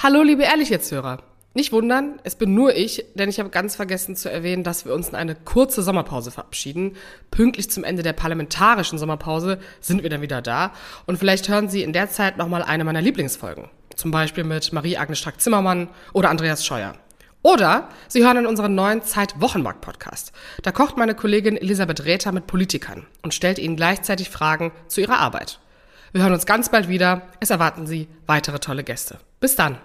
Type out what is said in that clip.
Hallo, liebe Ehrlich-Jetzt-Hörer. Nicht wundern, es bin nur ich, denn ich habe ganz vergessen zu erwähnen, dass wir uns in eine kurze Sommerpause verabschieden. Pünktlich zum Ende der parlamentarischen Sommerpause sind wir dann wieder da und vielleicht hören Sie in der Zeit nochmal eine meiner Lieblingsfolgen. Zum Beispiel mit Marie-Agnes Strack-Zimmermann oder Andreas Scheuer. Oder Sie hören in unseren neuen Zeit-Wochenmarkt-Podcast. Da kocht meine Kollegin Elisabeth Räther mit Politikern und stellt ihnen gleichzeitig Fragen zu ihrer Arbeit. Wir hören uns ganz bald wieder. Es erwarten Sie weitere tolle Gäste. Bis dann.